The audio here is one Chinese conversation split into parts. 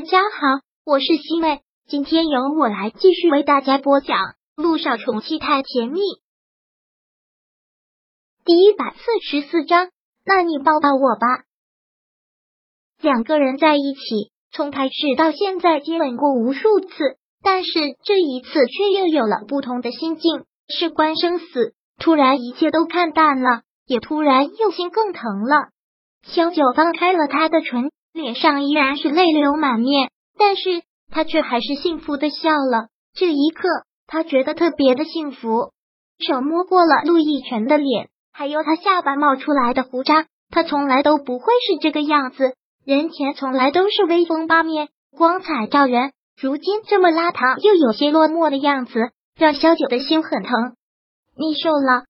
大家好，我是西妹，今天由我来继续为大家播讲《路上宠妻太甜蜜》第一百四十四章。那你抱抱我吧。两个人在一起，从开始到现在接吻过无数次，但是这一次却又有了不同的心境。事关生死，突然一切都看淡了，也突然又心更疼了。萧九放开了他的唇。脸上依然是泪流满面，但是他却还是幸福的笑了。这一刻，他觉得特别的幸福。手摸过了陆亦辰的脸，还有他下巴冒出来的胡渣，他从来都不会是这个样子。人前从来都是威风八面、光彩照人，如今这么邋遢又有些落寞的样子，让萧九的心很疼。你瘦了，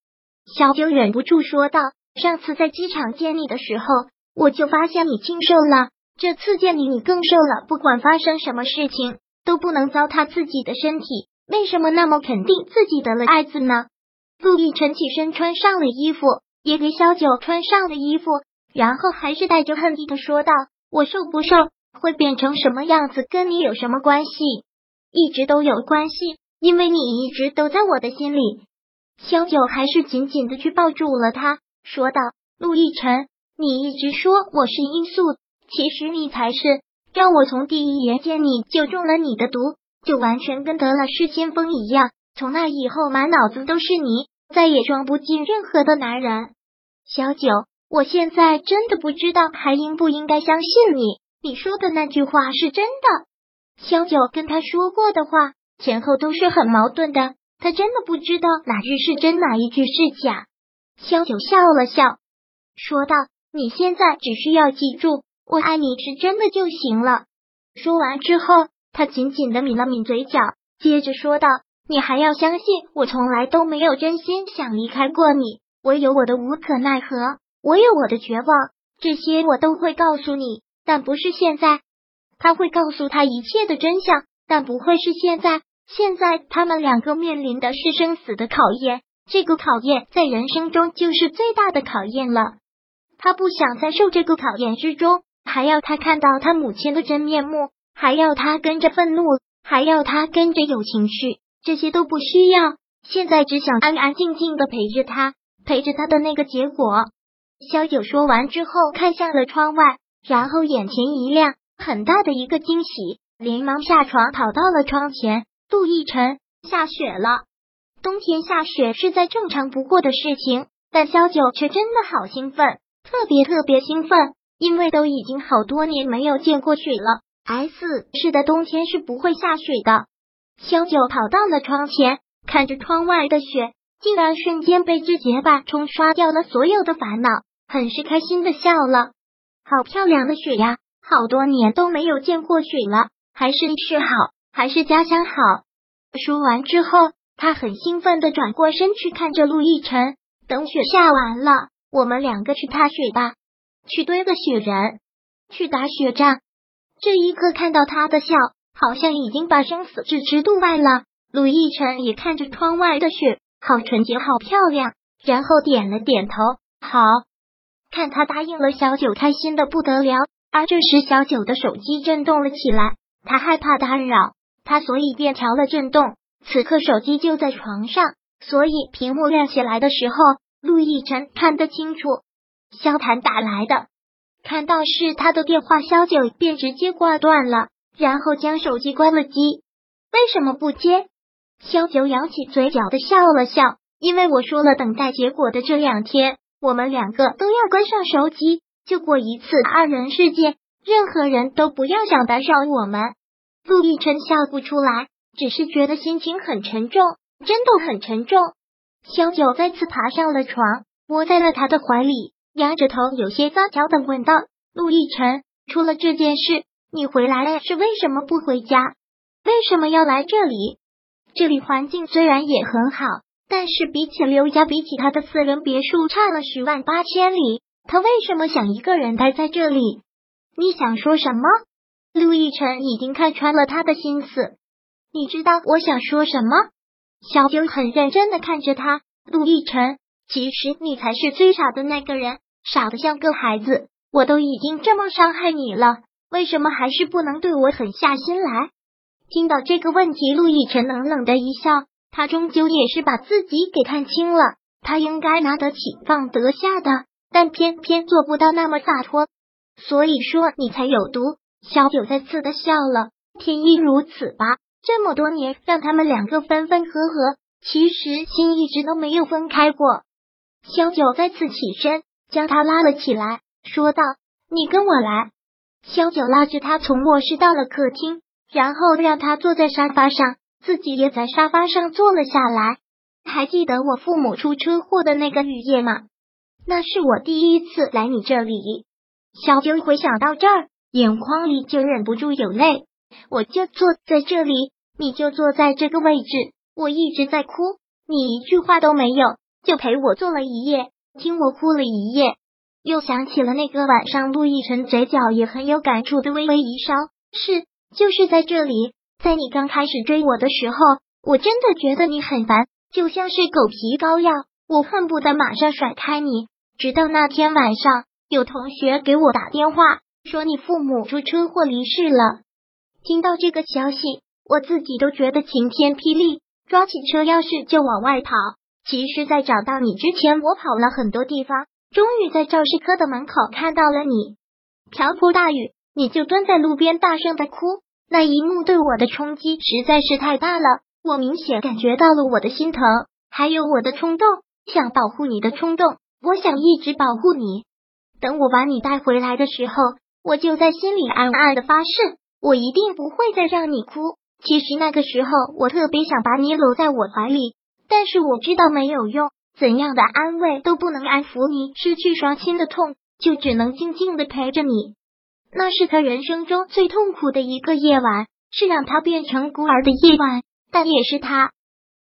萧九忍不住说道：“上次在机场见你的时候。”我就发现你清瘦了，这次见你你更瘦了。不管发生什么事情，都不能糟蹋自己的身体。为什么那么肯定自己得了艾滋呢？陆亦辰起身穿上了衣服，也给小九穿上了衣服，然后还是带着恨意的说道：“我瘦不瘦，会变成什么样子，跟你有什么关系？一直都有关系，因为你一直都在我的心里。”小九还是紧紧的去抱住了他，说道：“陆亦辰。”你一直说我是罂粟，其实你才是让我从第一眼见你就中了你的毒，就完全跟得了失心疯一样。从那以后，满脑子都是你，再也装不进任何的男人。小九，我现在真的不知道还应不应该相信你。你说的那句话是真的？小九跟他说过的话前后都是很矛盾的，他真的不知道哪句是真，哪一句是假。小九笑了笑，说道。你现在只需要记住，我爱你是真的就行了。说完之后，他紧紧的抿了抿嘴角，接着说道：“你还要相信，我从来都没有真心想离开过你。我有我的无可奈何，我有我的绝望，这些我都会告诉你，但不是现在。他会告诉他一切的真相，但不会是现在。现在他们两个面临的是生死的考验，这个考验在人生中就是最大的考验了。”他不想再受这个考验之中，还要他看到他母亲的真面目，还要他跟着愤怒，还要他跟着有情绪，这些都不需要。现在只想安安静静的陪着他，陪着他的那个结果。萧九说完之后，看向了窗外，然后眼前一亮，很大的一个惊喜，连忙下床跑到了窗前。杜奕晨，下雪了。冬天下雪是再正常不过的事情，但萧九却真的好兴奋。特别特别兴奋，因为都已经好多年没有见过雪了。S 市的冬天是不会下雪的。萧九跑到了窗前，看着窗外的雪，竟然瞬间被这结巴冲刷掉了所有的烦恼，很是开心的笑了。好漂亮的雪呀！好多年都没有见过雪了，还是是好，还是家乡好。说完之后，他很兴奋的转过身去看着陆亦辰，等雪下完了。我们两个去踏雪吧，去堆个雪人，去打雪仗。这一刻看到他的笑，好像已经把生死置之度外了。陆亦辰也看着窗外的雪，好纯洁，好漂亮，然后点了点头，好。看他答应了，小九开心的不得了。而这时，小九的手机震动了起来，他害怕打扰他，所以便调了震动。此刻手机就在床上，所以屏幕亮起来的时候。陆亦辰看得清楚，萧谭打来的，看到是他的电话，萧九便直接挂断了，然后将手机关了机。为什么不接？萧九扬起嘴角的笑了笑，因为我说了，等待结果的这两天，我们两个都要关上手机，就过一次二人世界，任何人都不要想打扰我们。陆亦辰笑不出来，只是觉得心情很沉重，真的很沉重。萧九再次爬上了床，窝在了他的怀里，仰着头，有些撒娇的问道：“陆亦辰，出了这件事，你回来了是为什么不回家？为什么要来这里？这里环境虽然也很好，但是比起刘家，比起他的私人别墅，差了十万八千里。他为什么想一个人待在这里？你想说什么？”陆亦辰已经看穿了他的心思，你知道我想说什么？小九很认真的看着他，陆亦辰，其实你才是最傻的那个人，傻的像个孩子。我都已经这么伤害你了，为什么还是不能对我狠下心来？听到这个问题，陆亦辰冷冷的一笑，他终究也是把自己给看清了，他应该拿得起放得下的，但偏偏做不到那么洒脱，所以说你才有毒。小九再次的笑了，天意如此吧，这么多年让他们两个分分合合，其实心一直都没有分开过。萧九再次起身，将他拉了起来，说道：“你跟我来。”萧九拉着他从卧室到了客厅。然后让他坐在沙发上，自己也在沙发上坐了下来。还记得我父母出车祸的那个雨夜吗？那是我第一次来你这里。小九回想到这儿，眼眶里就忍不住有泪。我就坐在这里，你就坐在这个位置。我一直在哭，你一句话都没有，就陪我坐了一夜，听我哭了一夜。又想起了那个晚上，陆亦辰嘴角也很有感触的微微一烧，是。就是在这里，在你刚开始追我的时候，我真的觉得你很烦，就像是狗皮膏药，我恨不得马上甩开你。直到那天晚上，有同学给我打电话说你父母出车祸离世了。听到这个消息，我自己都觉得晴天霹雳，抓起车钥匙就往外跑。其实，在找到你之前，我跑了很多地方，终于在教师科的门口看到了你。瓢泼大雨。你就蹲在路边大声的哭，那一幕对我的冲击实在是太大了。我明显感觉到了我的心疼，还有我的冲动，想保护你的冲动。我想一直保护你。等我把你带回来的时候，我就在心里暗暗的发誓，我一定不会再让你哭。其实那个时候，我特别想把你搂在我怀里，但是我知道没有用，怎样的安慰都不能安抚你失去双亲的痛，就只能静静的陪着你。那是他人生中最痛苦的一个夜晚，是让他变成孤儿的夜晚，但也是他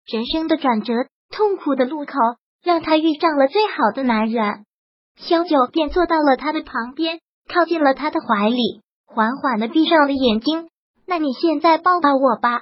人生的转折，痛苦的路口，让他遇上了最好的男人。萧九便坐到了他的旁边，靠近了他的怀里，缓缓的闭上了眼睛。那你现在抱抱我吧。